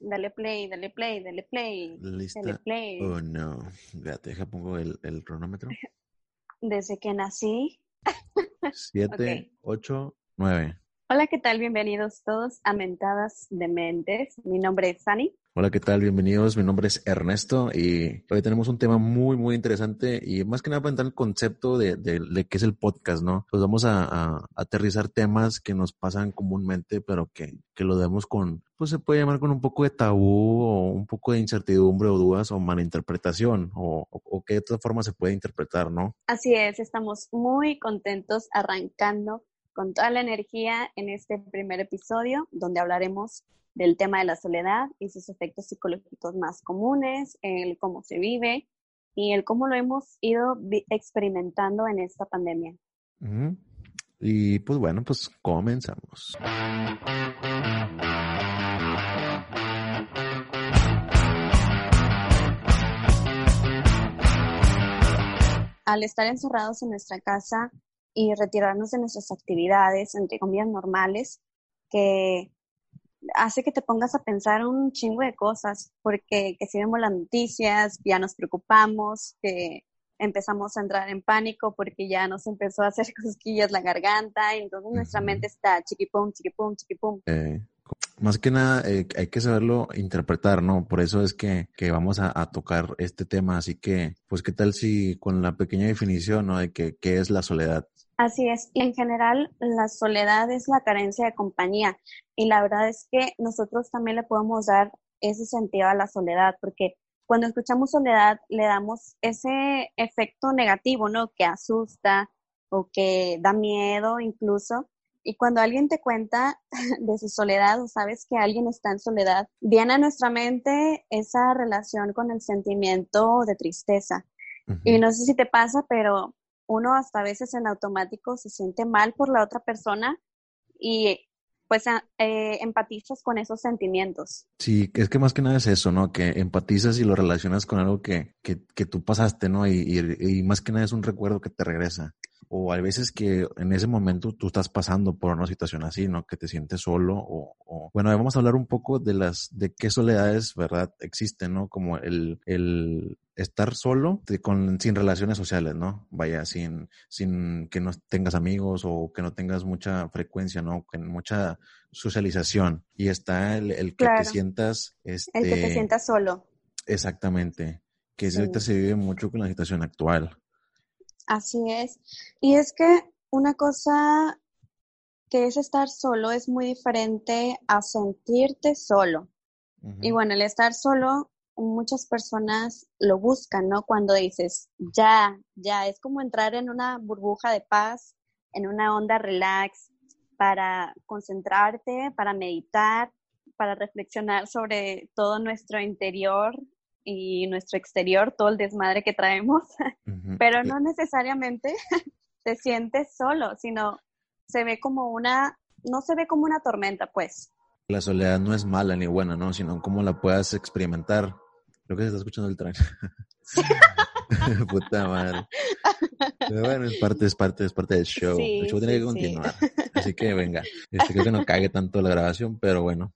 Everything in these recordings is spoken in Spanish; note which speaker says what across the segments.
Speaker 1: dale play, dale play, dale play.
Speaker 2: ¿Lista?
Speaker 1: Dale play.
Speaker 2: Oh, no. Espérate, deja pongo el, el cronómetro.
Speaker 1: Desde que nací.
Speaker 2: Siete, ocho, nueve.
Speaker 1: Hola, ¿qué tal? Bienvenidos todos a Mentadas de Mentes. Mi nombre es Sani.
Speaker 2: Hola, ¿qué tal? Bienvenidos. Mi nombre es Ernesto y hoy tenemos un tema muy, muy interesante y más que nada para entrar en el concepto de, de, de qué es el podcast, ¿no? Pues vamos a, a, aterrizar temas que nos pasan comúnmente, pero que, que lo demos con, pues se puede llamar con un poco de tabú o un poco de incertidumbre o dudas o malinterpretación o, o, o que de otra forma se puede interpretar, ¿no?
Speaker 1: Así es, estamos muy contentos arrancando con toda la energía en este primer episodio donde hablaremos del tema de la soledad y sus efectos psicológicos más comunes, el cómo se vive y el cómo lo hemos ido experimentando en esta pandemia.
Speaker 2: Y pues bueno, pues comenzamos.
Speaker 1: Al estar encerrados en nuestra casa y retirarnos de nuestras actividades, entre comillas, normales, que hace que te pongas a pensar un chingo de cosas, porque que si vemos las noticias, ya nos preocupamos, que empezamos a entrar en pánico porque ya nos empezó a hacer cosquillas la garganta, y entonces uh -huh. nuestra mente está chiquipum, chiquipum, chiquipum.
Speaker 2: Eh, más que nada eh, hay que saberlo interpretar, ¿no? Por eso es que, que vamos a, a, tocar este tema, así que, pues, ¿qué tal si con la pequeña definición, ¿no? De que, qué es la soledad?
Speaker 1: Así es, y en general la soledad es la carencia de compañía y la verdad es que nosotros también le podemos dar ese sentido a la soledad porque cuando escuchamos soledad le damos ese efecto negativo, ¿no? Que asusta o que da miedo incluso. Y cuando alguien te cuenta de su soledad o sabes que alguien está en soledad, viene a nuestra mente esa relación con el sentimiento de tristeza. Uh -huh. Y no sé si te pasa, pero uno hasta a veces en automático se siente mal por la otra persona y pues eh, empatizas con esos sentimientos.
Speaker 2: Sí, es que más que nada es eso, ¿no? Que empatizas y lo relacionas con algo que, que, que tú pasaste, ¿no? Y, y, y, más que nada es un recuerdo que te regresa. O hay veces que en ese momento tú estás pasando por una situación así, ¿no? Que te sientes solo o, o... bueno, vamos a hablar un poco de las, de qué soledades, ¿verdad? Existen, ¿no? Como el, el estar solo de, con, sin relaciones sociales, ¿no? Vaya, sin, sin que no tengas amigos o que no tengas mucha frecuencia, ¿no? Con mucha socialización. Y está el, el que
Speaker 1: claro.
Speaker 2: te sientas... Este,
Speaker 1: el que te sientas solo.
Speaker 2: Exactamente. Que sí. ahorita se vive mucho con la situación actual.
Speaker 1: Así es. Y es que una cosa que es estar solo es muy diferente a sentirte solo. Uh -huh. Y bueno, el estar solo muchas personas lo buscan, ¿no? Cuando dices, ya, ya, es como entrar en una burbuja de paz, en una onda relax, para concentrarte, para meditar, para reflexionar sobre todo nuestro interior y nuestro exterior, todo el desmadre que traemos, uh -huh. pero no necesariamente te sientes solo, sino se ve como una, no se ve como una tormenta, pues.
Speaker 2: La soledad no es mala ni buena, ¿no? Sino cómo la puedas experimentar. Creo que se está escuchando el tren. Puta madre. Pero bueno, es parte, es parte, es parte del show. Sí, el show tiene sí, que continuar. Sí. Así que venga. Este, creo que no cague tanto la grabación, pero bueno.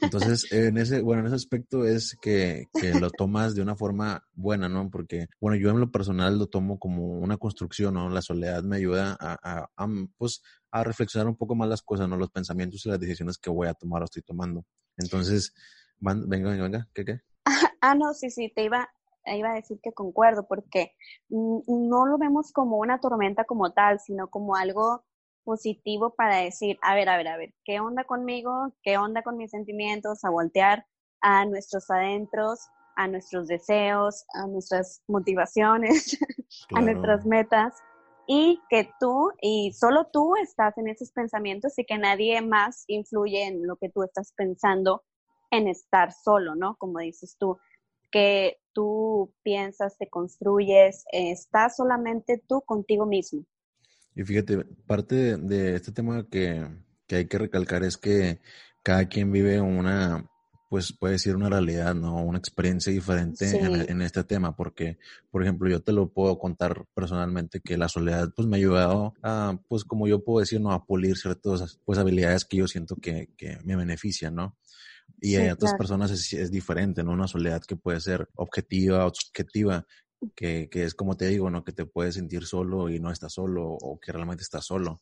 Speaker 2: Entonces, en ese, bueno, en ese aspecto es que, que, lo tomas de una forma buena, ¿no? Porque, bueno, yo en lo personal lo tomo como una construcción, ¿no? La soledad me ayuda a, a, a pues, a reflexionar un poco más las cosas, ¿no? Los pensamientos y las decisiones que voy a tomar o estoy tomando. Entonces, van, venga, venga, venga, ¿qué, qué?
Speaker 1: Ah, no, sí, sí, te iba, iba a decir que concuerdo, porque no lo vemos como una tormenta como tal, sino como algo positivo para decir, a ver, a ver, a ver, ¿qué onda conmigo? ¿Qué onda con mis sentimientos? A voltear a nuestros adentros, a nuestros deseos, a nuestras motivaciones, claro. a nuestras metas. Y que tú y solo tú estás en esos pensamientos y que nadie más influye en lo que tú estás pensando en estar solo, ¿no? Como dices tú, que tú piensas, te construyes, eh, estás solamente tú contigo mismo.
Speaker 2: Y fíjate, parte de, de este tema que, que, hay que recalcar es que cada quien vive una, pues puede decir una realidad, ¿no? Una experiencia diferente
Speaker 1: Sí.
Speaker 2: en, en este tema, porque, por ejemplo, yo te lo puedo contar personalmente que la soledad, pues me ha ayudado a, pues como yo puedo decir, ¿no? A pulir ciertas, pues habilidades que yo siento que, que me benefician, ¿no? Y hay otras personas es, es, diferente, ¿no? Una soledad que puede ser objetiva o subjetiva, que, que, es como te digo, ¿no? Que te puedes sentir solo y no estás solo o que realmente estás solo.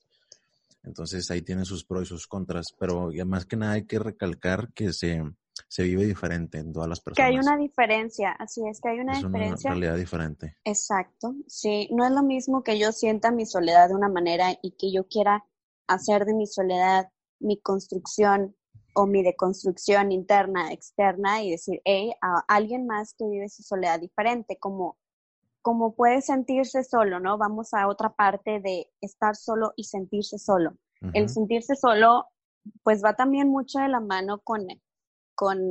Speaker 2: Entonces ahí tiene sus pros y sus contras, pero más que nada hay que recalcar que se, se vive diferente en todas las personas.
Speaker 1: Que hay una diferencia, así es, que hay una diferencia.
Speaker 2: Es una realidad diferente.
Speaker 1: Exacto, sí, no es lo mismo que yo sienta mi soledad de una manera y que yo quiera hacer de mi soledad mi construcción o mi deconstrucción interna, externa y decir, hey, a alguien más que vive su soledad diferente, como, como puede sentirse solo, ¿no? Vamos a otra parte de estar solo y sentirse solo. El sentirse solo, pues va también mucho de la mano con, con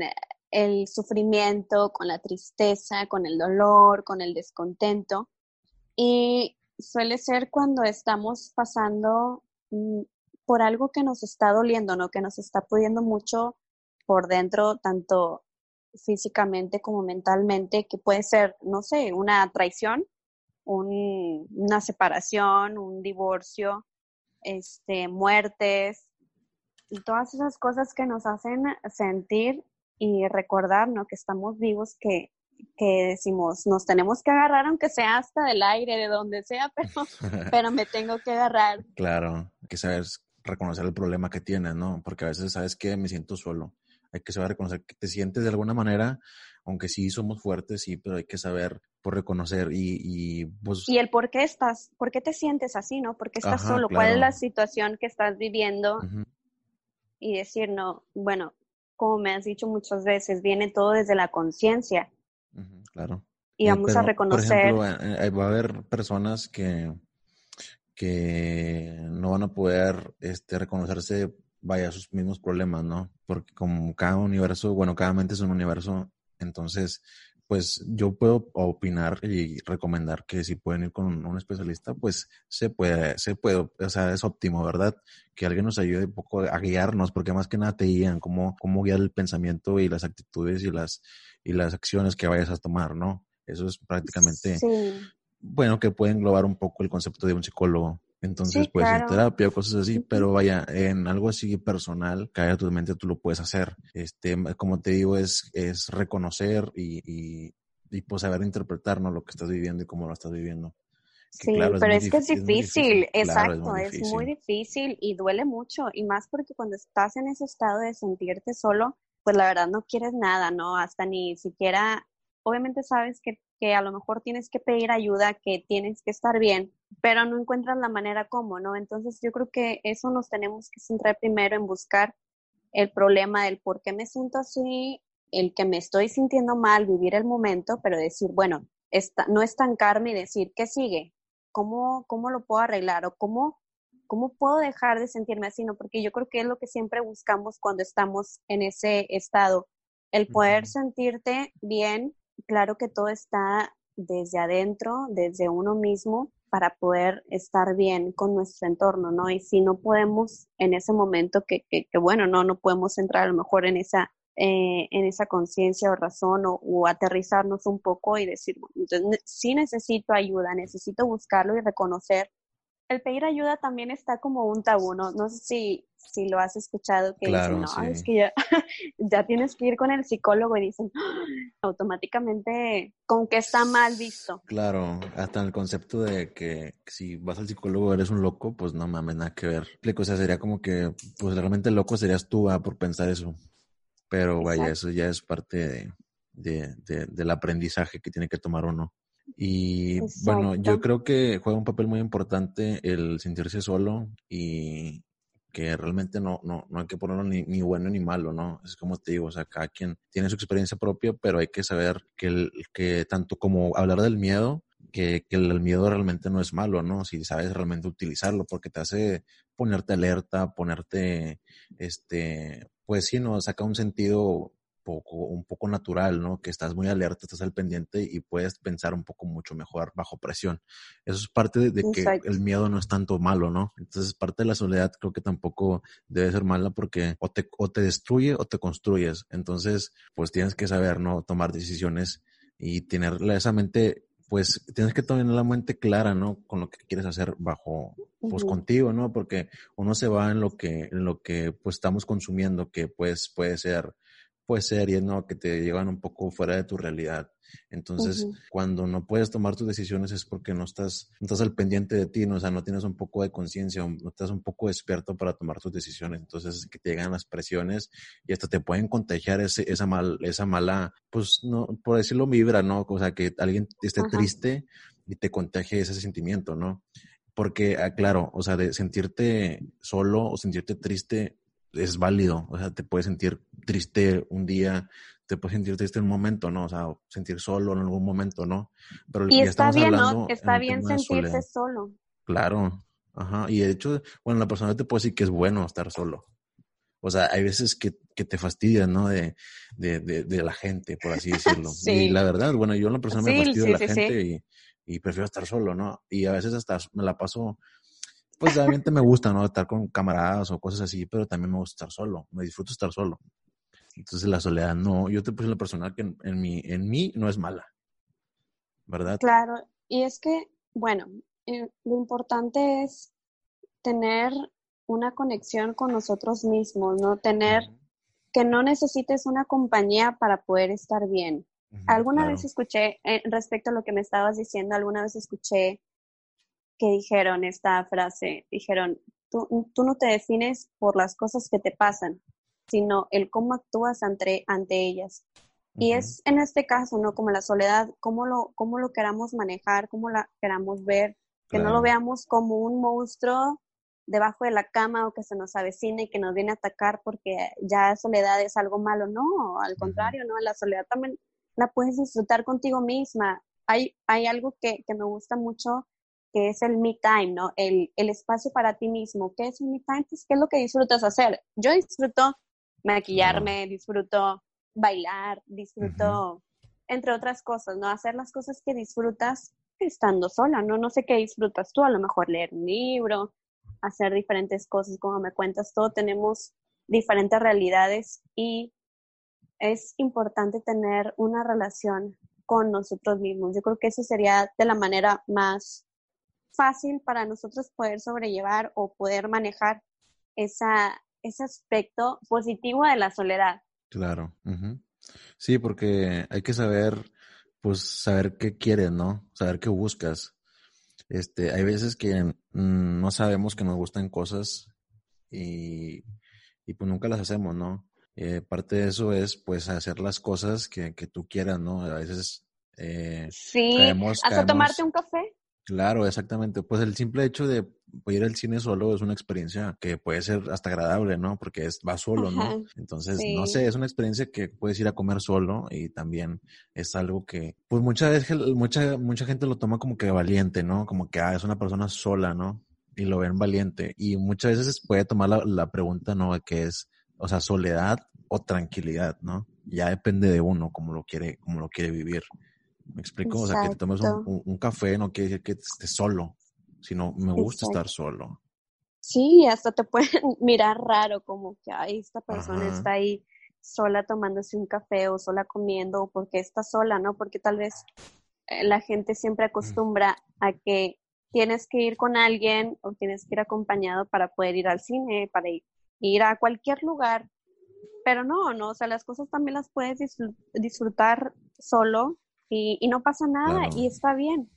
Speaker 1: el sufrimiento, con la tristeza, con el dolor, con el descontento. Y suele ser cuando estamos pasando mm, por algo que nos está doliendo, ¿no? Que nos está pudiendo mucho por dentro, tanto físicamente como mentalmente, que puede ser, no sé, una traición, una separación, un divorcio, este, muertes, y todas esas cosas que nos hacen sentir y recordar, ¿no? Que estamos vivos, que, que decimos, nos tenemos que agarrar, aunque sea hasta del aire, de donde sea, pero, pero me tengo que agarrar.
Speaker 2: Claro, que sabes reconocer el problema que tienes, ¿no? Porque a veces sabes que me siento solo. Hay que saber reconocer que te sientes de alguna manera, aunque sí somos fuertes, sí, pero hay que saber por reconocer y, y pues...
Speaker 1: Y el por qué estás, por qué te sientes así, ¿no? ¿Por qué estás solo? ¿Cuál es la situación que estás viviendo? Y decir, no, bueno, como me has dicho muchas veces, viene todo desde la conciencia.
Speaker 2: claro.
Speaker 1: Y eh, vamos a reconocer...
Speaker 2: Por ejemplo, eh, eh, va a haber personas que que no van a poder este, reconocerse, vaya, sus mismos problemas, ¿no? Porque como cada universo, bueno, cada mente es un universo, entonces, pues yo puedo opinar y recomendar que si pueden ir con un especialista, pues se puede, se puede, o sea, es óptimo, ¿verdad? Que alguien nos ayude un poco a guiarnos, porque más que nada te guían cómo, cómo guiar el pensamiento y las actitudes y las, y las acciones que vayas a tomar, ¿no? Eso es prácticamente bueno, que puede englobar un poco el concepto de un psicólogo. Entonces, puede ser terapia o cosas así, pero vaya, en algo así personal, cae a tu mente, tú lo puedes hacer. Este, como te digo, es, es reconocer y, y, y pues saber interpretar lo que estás viviendo y cómo lo estás viviendo.
Speaker 1: sí, pero es que es difícil, exacto, es muy, difícil y duele mucho, y más porque cuando estás en ese estado de sentirte solo, pues la verdad no quieres nada, ¿no? Hasta ni siquiera, obviamente sabes que que a lo mejor tienes que pedir ayuda, que tienes que estar bien, pero no encuentras la manera como, ¿no? Entonces yo creo que eso nos tenemos que centrar primero en buscar el problema del por qué me siento así, el que me estoy sintiendo mal, vivir el momento, pero decir, bueno, no estancarme y decir, ¿qué sigue? ¿Cómo, cómo lo puedo arreglar? ¿O cómo, cómo puedo dejar de sentirme así? ¿no? Porque yo creo que es lo que siempre buscamos cuando estamos en ese estado, el poder sentirte bien claro que todo está desde adentro, desde uno mismo, para poder estar bien con nuestro entorno, ¿no? Y si no podemos en ese momento, que, que, bueno, no, no podemos entrar a lo mejor en esa, eh, en esa conciencia o razón o, o, aterrizarnos un poco y decir, bueno, entonces sí necesito ayuda, necesito buscarlo y reconocer el pedir ayuda también está como un tabú, ¿no? No sé si, si lo has escuchado, que dicen, no, es que ya, ya, tienes que ir con el psicólogo y dicen, automáticamente, con que está mal visto.
Speaker 2: Claro, hasta el concepto de que si vas al psicólogo eres un loco, pues no mames, nada que ver. O sea, sería como que, pues realmente loco serías tú ah, por pensar eso. Pero vaya, eso ya es parte de, de, del aprendizaje que tiene que tomar uno. Y bueno, yo creo que juega un papel muy importante el sentirse solo y que realmente no, no, no hay que ponerlo ni, ni, bueno ni malo, ¿no? Es como te digo, o sea, cada quien tiene su experiencia propia, pero hay que saber que, el, que tanto como hablar del miedo, que, que el, el miedo realmente no es malo, ¿no? Si sabes realmente utilizarlo, porque te hace ponerte alerta, ponerte, este, pues sí, ¿no? Saca un sentido poco, un poco natural, ¿no? Que estás muy alerta, estás al pendiente y puedes pensar un poco mucho mejor bajo presión. Eso es parte de, que el miedo no es tanto malo, ¿no? Entonces, parte de la soledad creo que tampoco debe ser mala porque o te, o te destruye o te construyes. Entonces, pues tienes que saber, ¿no? Tomar decisiones y tener esa mente pues tienes que tener la mente clara, ¿no? Con lo que quieres hacer bajo, pues contigo, ¿no? Porque uno se va en lo que, en lo que pues estamos consumiendo, que pues puede ser pues series, ¿no? Que te llevan un poco fuera de tu realidad. Entonces, cuando no puedes tomar tus decisiones es porque no estás, no estás al pendiente de ti, ¿no? o sea, no tienes un poco de conciencia, no estás un poco despierto para tomar tus decisiones. Entonces, que te llegan las presiones y hasta te pueden contagiar ese, esa, mal, esa mala, pues, no, por decirlo, vibra, ¿no? O sea, que alguien esté triste y te contagie ese sentimiento, ¿no? Porque, ah, claro, o sea, de sentirte solo o sentirte triste es válido. O sea, te puedes sentir triste un día, te puedes sentir triste en un momento, ¿no? O sea, sentir solo en algún momento, ¿no?
Speaker 1: Pero y está bien, ¿no? Está bien sentirse solo.
Speaker 2: Claro. Ajá. Y de hecho, bueno, la persona te puede decir que es bueno estar solo. O sea, hay veces que, que te fastidian, ¿no? De, de, de, la gente, por así decirlo. sí. Y la verdad, bueno, yo en la persona me fastidio de la gente y y prefiero estar solo, ¿no? Y a veces hasta me la paso, pues realmente me gusta, ¿no? Estar con camaradas o cosas así, pero también me gusta estar solo, me disfruto estar solo. Entonces la soledad no, yo te puse la personal que en, mí, en mí no es mala, ¿verdad?
Speaker 1: Claro, y es que, bueno, eh, lo importante es tener una conexión con nosotros mismos, ¿no? Tener que no necesites una compañía para poder estar bien. Alguna vez escuché, eh, respecto a lo que me estabas diciendo, alguna vez escuché que dijeron esta frase, dijeron, tú, tú no te defines por las cosas que te pasan, sino el cómo actúas ante, ante ellas. Y es en este caso, ¿no? Como la soledad, cómo lo, cómo lo queramos manejar, cómo la queramos ver, que no lo veamos como un monstruo debajo de la cama o que se nos avecina y que nos viene a atacar porque ya soledad es algo malo. No, al contrario, ¿no? La soledad también la puedes disfrutar contigo misma. Hay, hay algo que, me gusta mucho que es el me time, ¿no? El, espacio para ti mismo. ¿Qué es el me time? Pues, ¿qué es lo que disfrutas hacer? Yo disfruto maquillarme, disfruto bailar, disfruto, entre otras cosas, ¿no? Hacer las cosas que disfrutas estando sola, ¿no? No sé qué disfrutas tú, a lo mejor leer un libro, hacer diferentes cosas, como me cuentas, todo tenemos diferentes realidades y es importante tener una relación con nosotros mismos. Yo creo que eso sería de la manera más fácil para nosotros poder sobrellevar o poder manejar esa, ese aspecto positivo de la soledad.
Speaker 2: Claro. Sí, porque hay que saber, pues, saber qué quieres, ¿no? Saber qué buscas. Este, hay veces que mm, no sabemos que nos gustan cosas y, y pues nunca las hacemos, ¿no? Eh, parte de eso es pues hacer las cosas que, que tú quieras, ¿no? A veces... Eh,
Speaker 1: sí, hasta tomarte un café.
Speaker 2: Claro, exactamente. Pues el simple hecho de ir al cine solo es una experiencia que puede ser hasta agradable, ¿no? Porque es, va solo, ¿no? Entonces, no sé, es una experiencia que puedes ir a comer solo y también es algo que, pues muchas veces, mucha, mucha gente lo toma como que valiente, ¿no? Como que, ah, es una persona sola, ¿no? Y lo ven valiente. Y muchas veces puede tomar la, la pregunta, ¿no? Que es, o sea, soledad o tranquilidad, ¿no? Ya depende de uno cómo lo quiere, cómo lo quiere vivir. ¿Me explico? O sea, que te tomes un, café no quiere decir que estés solo, sino me gusta estar solo.
Speaker 1: Sí, hasta te pueden mirar raro, como que, ay, esta persona está ahí sola tomándose un café o sola comiendo, o porque está sola, ¿no? Porque tal vez eh, la gente siempre acostumbra a que tienes que ir con alguien o tienes que ir acompañado para poder ir al cine, para ir ir a cualquier lugar. Pero no, no, o sea, las cosas también las puedes disfrutar solo y, no pasa nada y está bien.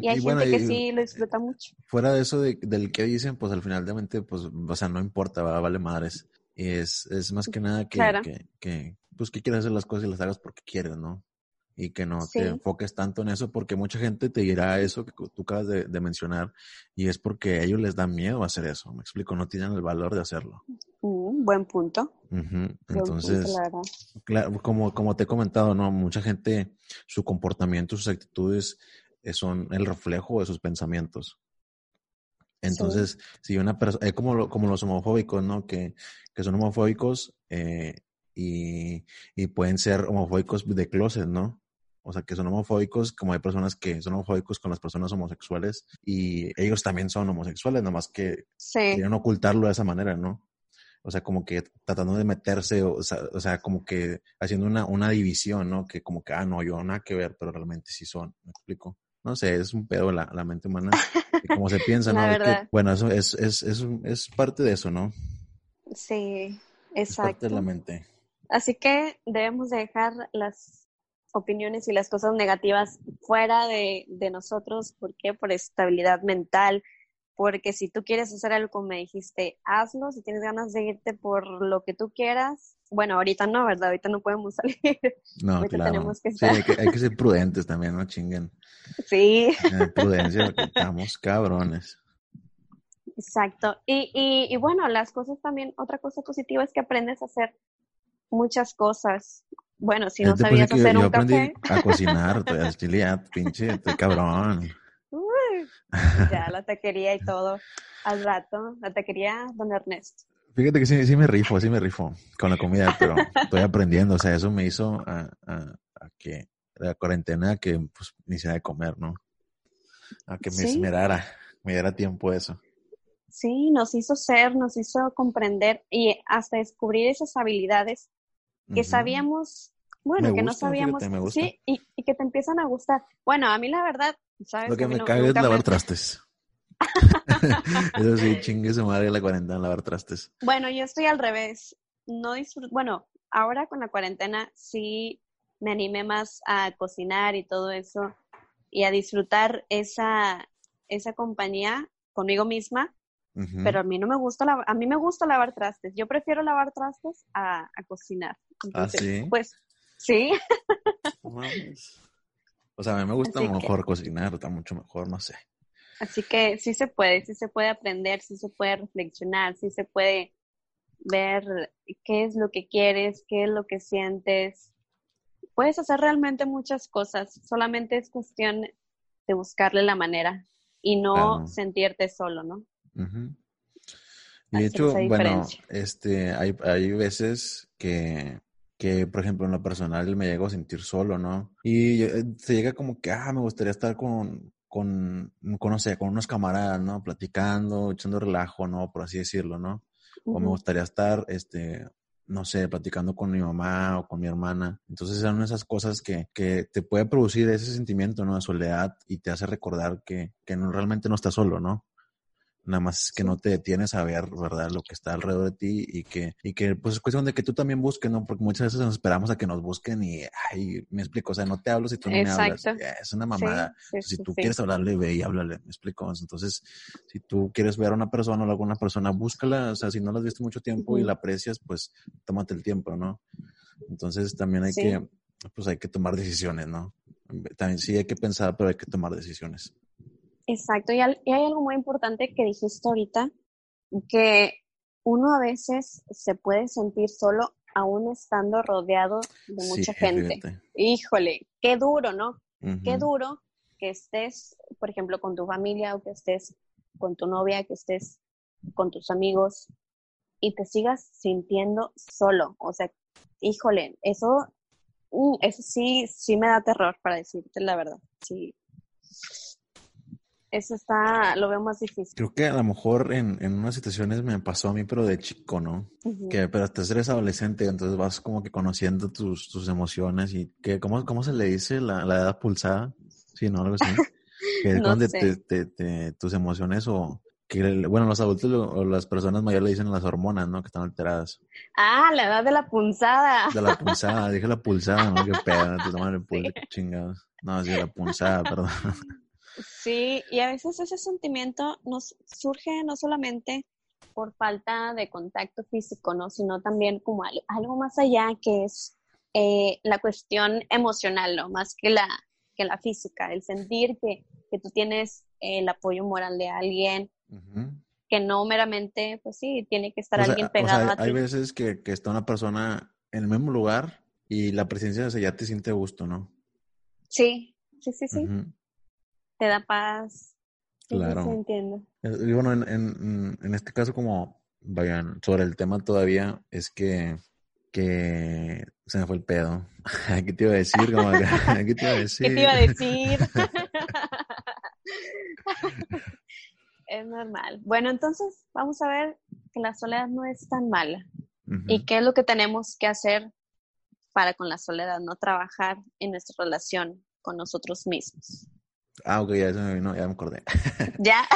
Speaker 1: Y hay gente que sí lo disfruta mucho.
Speaker 2: Fuera de eso del que dicen, pues al final de mente, pues, o sea, no importa, vale madres. Y es, es más que nada que, que, que, pues que quieres hacer las cosas y las hagas porque quieres, ¿no? y que no te enfoques tanto en eso porque mucha gente te dirá eso que tú acabas de, mencionar y es porque a ellos les da miedo hacer eso, me explico, no tienen el valor de hacerlo.
Speaker 1: Mm, buen punto.
Speaker 2: Entonces, claro, como, como te he comentado, ¿no? Mucha gente, su comportamiento, sus actitudes son el reflejo de sus pensamientos. Entonces, si una persona, es como, como los homofóbicos, ¿no? Que, que son homofóbicos eh, y, y, pueden ser homofóbicos de closet, ¿no? o sea, que son homofóbicos, como hay personas que son homofóbicos con las personas homosexuales y ellos también son homosexuales, nomás que quieren ocultarlo de esa manera, ¿no? O sea, como que tratando de meterse, o sea, como que haciendo una, una división, ¿no? Que como que, ah, no, yo nada que ver, pero realmente sí son, ¿me explico? No sé, es un pedo la, la mente humana, como se piensa, ¿no? bueno, eso es, es, es, es, parte de eso, ¿no?
Speaker 1: Sí, exacto. Es parte
Speaker 2: de la mente.
Speaker 1: Así que debemos dejar las opiniones y las cosas negativas fuera de, de nosotros. ¿Por qué? Por estabilidad mental, porque si tú quieres hacer algo como me dijiste, hazlo, si tienes ganas de irte por lo que tú quieras, bueno, ahorita no, ¿verdad? Ahorita no podemos salir.
Speaker 2: No, claro. Tenemos que estar... Sí, hay que, ser prudentes también, no chinguen.
Speaker 1: Sí.
Speaker 2: Eh, prudencia, porque estamos cabrones.
Speaker 1: Exacto. Y, y, y, bueno, las cosas también, otra cosa positiva es que aprendes a hacer muchas cosas. Bueno, si no sabías hacer un café.
Speaker 2: A cocinar, estoy pinche, estoy cabrón.
Speaker 1: ya la taquería y todo al rato, la taquería Don Ernesto.
Speaker 2: Fíjate que sí, sí me rifo, sí me rifo con la comida, pero estoy aprendiendo, o sea, eso me hizo a, a, que la cuarentena que pues ni de comer, ¿no? A que me esmerara, me diera tiempo eso.
Speaker 1: Sí, nos hizo ser, nos hizo comprender y hasta descubrir esas habilidades que sabíamos, bueno, que no sabíamos, sí, y, y, que te empiezan a gustar. Bueno, a mí la verdad,
Speaker 2: lo que me cae es lavar trastes. Eso sí, chingue su madre la cuarentena, lavar trastes.
Speaker 1: Bueno, yo estoy al revés. No disfruto, bueno, ahora con la cuarentena sí me animé más a cocinar y todo eso y a disfrutar esa, esa compañía conmigo misma, pero a mí no me gusta, a mí me gusta lavar trastes. Yo prefiero lavar trastes a, cocinar.
Speaker 2: ¿Ah, sí?
Speaker 1: Pues sí.
Speaker 2: O sea, a mí me gusta mejor cocinar, está mucho mejor, no sé.
Speaker 1: Así que sí se puede, sí se puede aprender, sí se puede reflexionar, sí se puede ver qué es lo que quieres, qué es lo que sientes. Puedes hacer realmente muchas cosas, solamente es cuestión de buscarle la manera y no sentirte solo, ¿no?
Speaker 2: Y de hecho, bueno, este, hay, hay veces que que, por ejemplo, en lo personal me llego a sentir solo, ¿no? Y eh, se llega como que, ah, me gustaría estar con, con, con, no sé, con unos camaradas, ¿no? Platicando, echando relajo, ¿no? Por así decirlo, ¿no? O me gustaría estar, este, no sé, platicando con mi mamá o con mi hermana. Entonces son esas cosas que, que te puede producir ese sentimiento, ¿no? De soledad y te hace recordar que, que no, realmente no estás solo, ¿no? Nada más que no te detienes a ver, ¿verdad? Lo que está alrededor de ti y que, y que pues es cuestión de que tú también busques, ¿no? Porque muchas veces nos esperamos a que nos busquen y, ay, me explico, o sea, no te hablo si tú no me hablas. Es una mamada. si tú quieres hablarle, ve y háblale, me explico. Entonces, si tú quieres ver a una persona o a alguna persona, búscala, o sea, si no la has visto mucho tiempo y la aprecias, pues tómate el tiempo, ¿no? Entonces también hay que, pues hay que tomar decisiones, ¿no? También sí hay que pensar, pero hay que tomar decisiones.
Speaker 1: Exacto, y, hay algo muy importante que dijiste ahorita, que uno a veces se puede sentir solo aún estando rodeado de mucha gente. Híjole, qué duro, ¿no? Qué duro que estés, por ejemplo, con tu familia o que estés con tu novia, que estés con tus amigos y te sigas sintiendo solo. O sea, híjole, eso, uh, eso sí, sí me da terror para decirte la verdad. Sí, eso está, lo veo más difícil.
Speaker 2: Creo que a lo mejor en, en unas situaciones me pasó a mí, pero de chico, ¿no? Que, pero hasta eres adolescente, entonces vas como que conociendo tus, tus emociones y que, ¿cómo, ¿cómo se le dice la, la edad pulsada? Sí, ¿no? Algo así. que es donde te, te, tus emociones o que, bueno, los adultos o las personas mayores le dicen las hormonas, ¿no? Que están alteradas.
Speaker 1: Ah, la edad de la punzada.
Speaker 2: De la punzada, dije la pulsada, ¿no? Qué pedo, te toman el pulso, chingados. No, sí, la punzada, perdón.
Speaker 1: Sí, y a veces ese sentimiento nos surge no solamente por falta de contacto físico, ¿no? Sino también como algo más allá que es eh, la cuestión emocional, ¿no? Más que la, que la física, el sentir que, que tú tienes el apoyo moral de alguien, que no meramente, pues sí, tiene que estar alguien pegado a ti.
Speaker 2: Hay veces que, que, está una persona en el mismo lugar y la presencia de ya te siente gusto, ¿no?
Speaker 1: Sí, sí, sí, sí te da paz.
Speaker 2: Claro. entiendo. Y bueno, en, en, en, este caso, como vayan sobre el tema todavía, es que, que se me fue el pedo. ¿Qué te iba a decir? ¿Qué te iba a decir?
Speaker 1: ¿Qué te iba a decir? es normal. Bueno, entonces vamos a ver que la soledad no es tan mala. ¿Y qué es lo que tenemos que hacer para con la soledad? No trabajar en nuestra relación con nosotros mismos.
Speaker 2: Ah, ok, ya vino, ya me acordé.
Speaker 1: ¿Ya?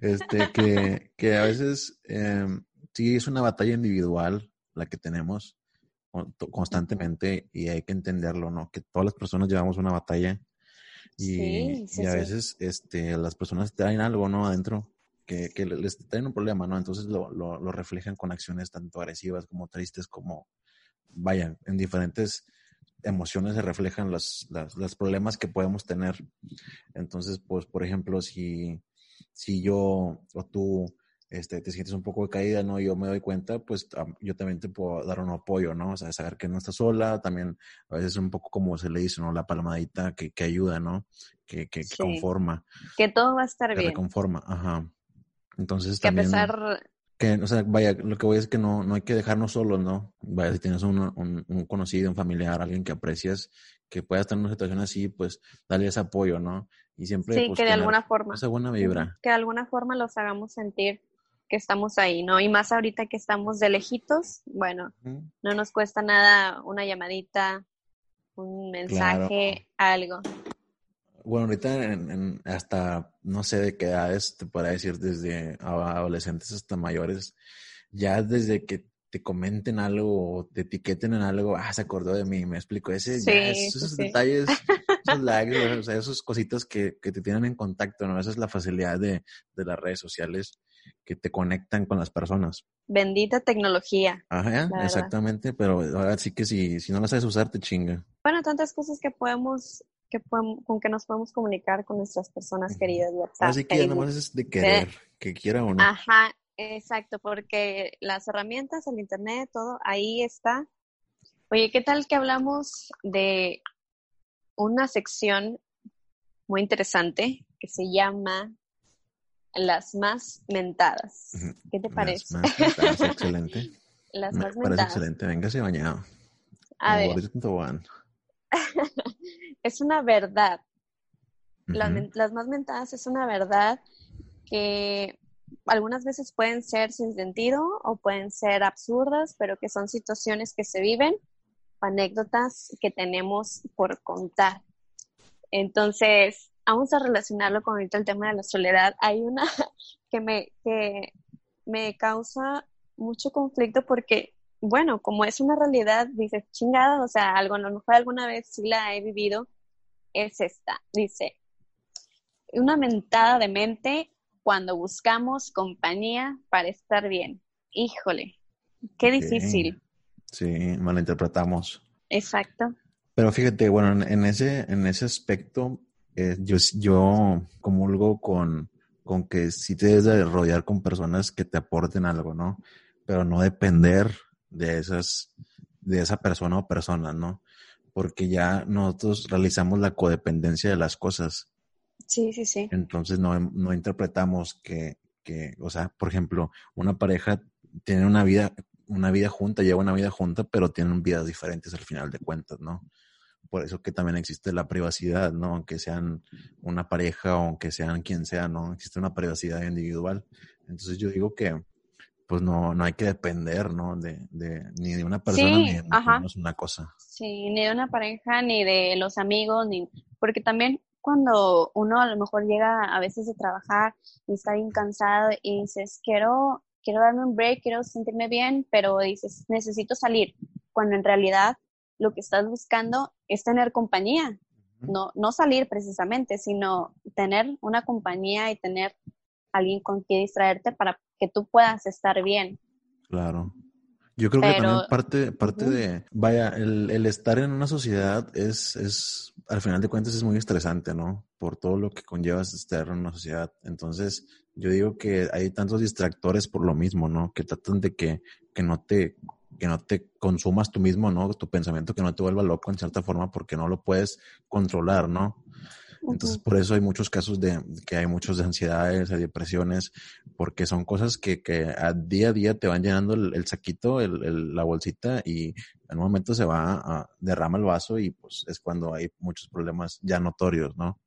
Speaker 2: este, que, que a veces eh, sí es una batalla individual, la que tenemos constantemente y hay que entenderlo, ¿no? Que todas las personas llevamos una batalla y, a veces este, las personas traen algo, ¿no? Adentro que, que les traen un problema, ¿no? Entonces lo, lo, lo, reflejan con acciones tanto agresivas como tristes, como, vayan, en diferentes emociones se reflejan los, los problemas que podemos tener. Entonces, pues, por ejemplo, si, si yo o tú este, te sientes un poco de caída, ¿no? Yo me doy cuenta, pues yo también te puedo dar un apoyo, ¿no? O sea, saber que no estás sola, también a veces un poco como se le dice, ¿no? La palmadita que, que ayuda, ¿no? Que, que, conforma.
Speaker 1: Que todo va a estar bien.
Speaker 2: Que conforma, ajá. Entonces
Speaker 1: que
Speaker 2: también...
Speaker 1: a pesar...
Speaker 2: Que, o sea, vaya, lo que voy a es que no, no hay que dejarnos solos, ¿no? Vaya, si tienes un, un, un conocido, un familiar, alguien que aprecias, que pueda estar en una situación así, pues dale ese apoyo, ¿no? Y siempre...
Speaker 1: Sí,
Speaker 2: pues,
Speaker 1: que de alguna forma.
Speaker 2: Esa buena vibra.
Speaker 1: Que de alguna forma los hagamos sentir que estamos ahí, ¿no? Y más ahorita que estamos de lejitos, bueno, no nos cuesta nada una llamadita, un mensaje, algo.
Speaker 2: Bueno, ahorita en, hasta no sé de qué edades te podría decir, desde adolescentes hasta mayores, ya desde que te comenten algo o te etiqueten en algo, ah, se acordó de mí, me explico, ese, ya esos detalles, esos likes, o sea, esas cositas que, que, te tienen en contacto, ¿no? Esa es la facilidad de, de las redes sociales que te conectan con las personas.
Speaker 1: Bendita tecnología.
Speaker 2: Ajá, exactamente, pero ahora sí que si, si no la sabes usar, te chinga.
Speaker 1: Bueno, tantas cosas que podemos, que podemos, con que nos podemos comunicar con nuestras personas queridas. WhatsApp,
Speaker 2: Así que ya nomás es de querer, que quiera o no.
Speaker 1: Ajá, exacto, porque las herramientas, el internet, todo, ahí está. Oye, ¿qué tal que hablamos de una sección muy interesante que se llama las más mentadas. ¿Qué te parece?
Speaker 2: Las más mentadas, excelente.
Speaker 1: las
Speaker 2: Me
Speaker 1: más
Speaker 2: parece
Speaker 1: mentadas.
Speaker 2: excelente, véngase bañado.
Speaker 1: A ver. es una verdad. Las, las más mentadas es una verdad que algunas veces pueden ser sin sentido o pueden ser absurdas, pero que son situaciones que se viven, anécdotas que tenemos por contar. Entonces, vamos a relacionarlo con ahorita el tema de la soledad. Hay una que me, que me causa mucho conflicto porque, bueno, como es una realidad, dices, chingada, o sea, algo, a lo mejor alguna vez sí la he vivido, es esta. Dice, una mentada de mente cuando buscamos compañía para estar bien. Híjole, qué difícil.
Speaker 2: Sí, malinterpretamos.
Speaker 1: Exacto.
Speaker 2: Pero fíjate, bueno, en, en ese, en ese aspecto, eh, yo, yo comulgo con, con que sí te debes de rodear con personas que te aporten algo, ¿no? Pero no depender de esas, de esa persona o personas, ¿no? Porque ya nosotros realizamos la codependencia de las cosas.
Speaker 1: Sí, sí, sí.
Speaker 2: Entonces no, no interpretamos que, que, o sea, por ejemplo, una pareja tiene una vida, una vida junta, lleva una vida junta, pero tienen vidas diferentes al final de cuentas, ¿no? Por eso que también existe la privacidad, ¿no? Aunque sean una pareja o aunque sean quien sea, ¿no? Existe una privacidad individual. Entonces yo digo que, pues no, no hay que depender, ¿no? De, de, ni de una persona
Speaker 1: Sí,
Speaker 2: ni de
Speaker 1: ajá.
Speaker 2: menos una cosa.
Speaker 1: Sí, ni de una pareja, ni de los amigos, ni porque también cuando uno a lo mejor llega a veces de trabajar y está bien cansado y dices, quiero, quiero darme un break, quiero sentirme bien, pero dices, necesito salir, cuando en realidad lo que estás buscando es tener compañía, no, no salir precisamente, sino tener una compañía y tener alguien con quien distraerte para que tú puedas estar bien.
Speaker 2: Claro. Yo creo que también parte, parte de, vaya, el, el estar en una sociedad es, es, al final de cuentas es muy estresante, ¿no? Por todo lo que conlleva estar en una sociedad. Entonces, yo digo que hay tantos distractores por lo mismo, ¿no? Que tratan de que, que no te, que no te consumas tú mismo, ¿no? Tu pensamiento que no te vuelva loco en cierta forma porque no lo puedes controlar, ¿no? Entonces, por eso hay muchos casos de que hay muchos de ansiedades, de depresiones, porque son cosas que, que a día a día te van llenando el, el saquito, el, el- la bolsita, y en un momento se va a, derrama el vaso y pues es cuando hay muchos problemas ya notorios, ¿no?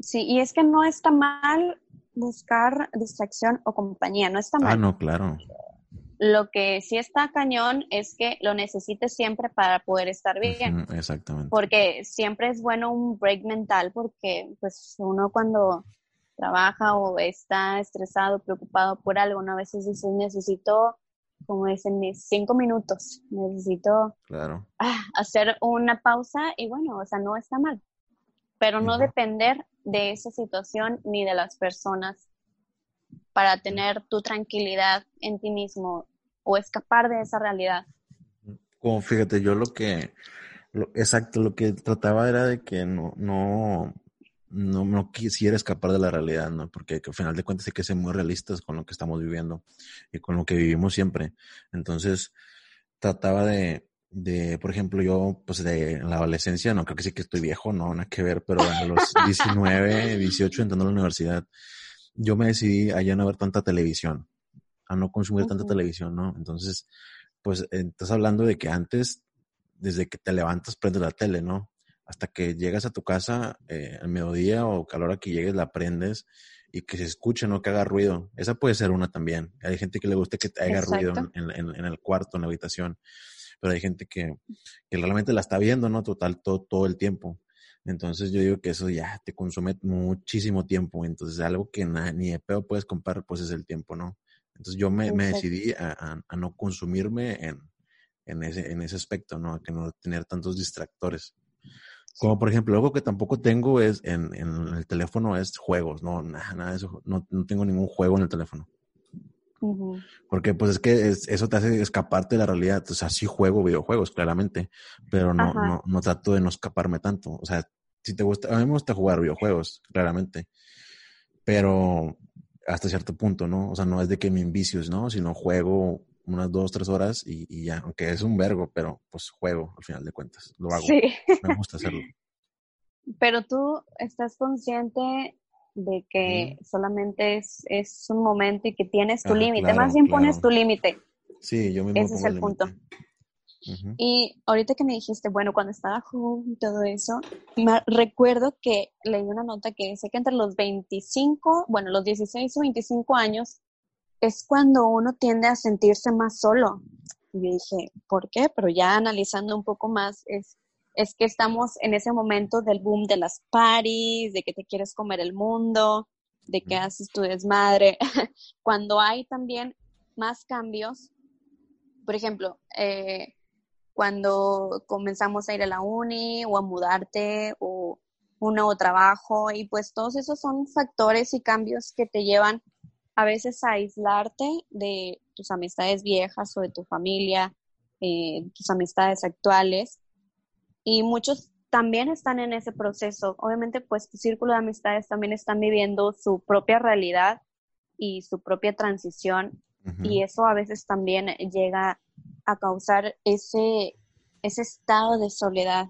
Speaker 1: Sí, y es que no está mal buscar distracción o compañía, no está
Speaker 2: Ah,
Speaker 1: mal.
Speaker 2: no, claro.
Speaker 1: Lo que sí está cañón es que lo necesites siempre para poder estar bien,
Speaker 2: exactamente.
Speaker 1: porque siempre es bueno un break mental, porque pues uno cuando trabaja o está estresado, preocupado por algo, ¿no? a veces dices, necesito como dicen, mis cinco minutos. Necesito
Speaker 2: claro.
Speaker 1: ah, hacer una pausa y bueno, o sea, no está mal. Pero no depender de esa situación ni de las personas para tener tu tranquilidad en ti mismo o escapar de esa realidad.
Speaker 2: Como fíjate, yo lo que, exacto, lo que trataba era de que no, no, no, no quisiera escapar de la realidad, ¿no? Porque al final de cuentas hay que ser muy realistas con lo que estamos viviendo y con lo que vivimos siempre. Entonces, trataba de, de, por ejemplo, yo, pues de en la adolescencia, no creo que sí que estoy viejo, no, nada que ver, pero a los 19, 18, entrando a la universidad, yo me decidí a ya no ver tanta televisión, a no consumir tanta televisión, ¿no? Entonces, pues estás hablando de que antes, desde que te levantas, prendes la tele, ¿no? Hasta que llegas a tu casa eh, al mediodía o a la hora que llegues la prendes y que se escuche, no que haga ruido. Esa puede ser una también. Hay gente que le gusta que haga ruido en, en, el cuarto, en la habitación, pero hay gente que, que realmente la está viendo, ¿no? Total, todo, todo el tiempo. Entonces yo digo que eso ya te consume muchísimo tiempo. Entonces algo que ni de pedo puedes comprar, pues es el tiempo, ¿no? Entonces yo me, me decidí a, a, no consumirme en, en, ese, en ese aspecto, ¿no? A que no tener tantos distractores. Como por ejemplo, algo que tampoco tengo es en, en el teléfono es juegos, no, nada, nada de eso, no, no tengo ningún juego en el teléfono. Porque pues es que eso te hace escaparte de la realidad. O sea, sí juego videojuegos, claramente, pero no, no, no trato de no escaparme tanto. O sea, si te gusta, a mí me gusta jugar videojuegos, claramente, pero hasta cierto punto, ¿no? O sea, no es de que me envicios, ¿no? Sino juego unas dos, tres horas y, ya, aunque es un vergo, pero pues juego al final de cuentas, lo hago. Sí. Me gusta hacerlo.
Speaker 1: Pero tú estás consciente de que solamente es, es, un momento y que tienes tu límite, más bien pones tu límite.
Speaker 2: Sí, yo
Speaker 1: mismo Ese es el punto. Y ahorita que me dijiste, bueno, cuando estaba joven y todo eso, me recuerdo que leí una nota que dice que entre los 25, bueno, los 16 o 25 años es cuando uno tiende a sentirse más solo. Y yo dije, ¿por qué? Pero ya analizando un poco más, es, es que estamos en ese momento del boom de las paris, de que te quieres comer el mundo, de que haces tu desmadre, cuando hay también más cambios. Por ejemplo, eh, cuando comenzamos a ir a la uni o a mudarte o un nuevo trabajo y pues todos esos son factores y cambios que te llevan a veces a aislarte de tus amistades viejas o de tu familia, eh, tus amistades actuales y muchos también están en ese proceso. Obviamente pues tu círculo de amistades también están viviendo su propia realidad y su propia transición y eso a veces también llega a causar ese, ese estado de soledad.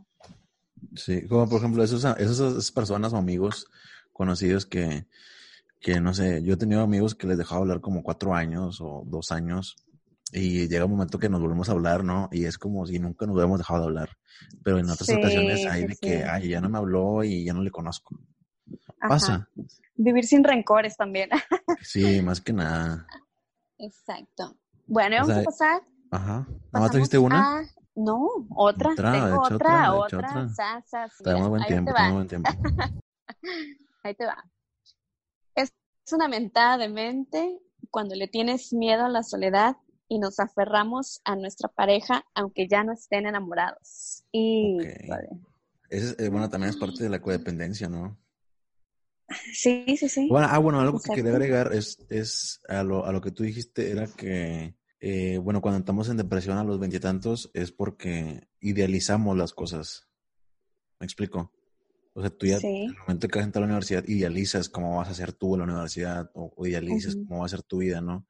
Speaker 2: Sí, como por ejemplo esos, esas personas o amigos conocidos que, que, no sé, yo he tenido amigos que les dejaba hablar como cuatro años o dos años y llega un momento que nos volvemos a hablar, ¿no? Y es como si nunca nos hubiéramos dejado de hablar. Pero en otras ocasiones hay de que, ay, ya no me habló y ya no le conozco. Pasa.
Speaker 1: Vivir sin rencores también.
Speaker 2: sí, más que nada.
Speaker 1: Exacto. Bueno, vamos a pasar
Speaker 2: Ajá. ¿Nada más trajiste una?
Speaker 1: no, otra. Otra, Tengo otra, otra. otra.
Speaker 2: Tenemos buen tiempo, tenemos buen tiempo.
Speaker 1: Ahí te va. Es una mentada de mente cuando le tienes miedo a la soledad y nos aferramos a nuestra pareja aunque ya no estén enamorados. Y
Speaker 2: es, eh, bueno, también es parte de la codependencia, ¿no?
Speaker 1: Sí, sí, sí.
Speaker 2: Bueno, ah, bueno, algo que quería agregar es, es a, lo, a lo que tú dijiste era que eh, bueno, cuando estamos en depresión a los veintitantos es porque idealizamos las cosas. ¿Me explico? O sea, tú ya, en el momento que vas a entrar a la universidad, idealizas cómo vas a ser tú en la universidad o, idealizas cómo va a ser tu vida, ¿no?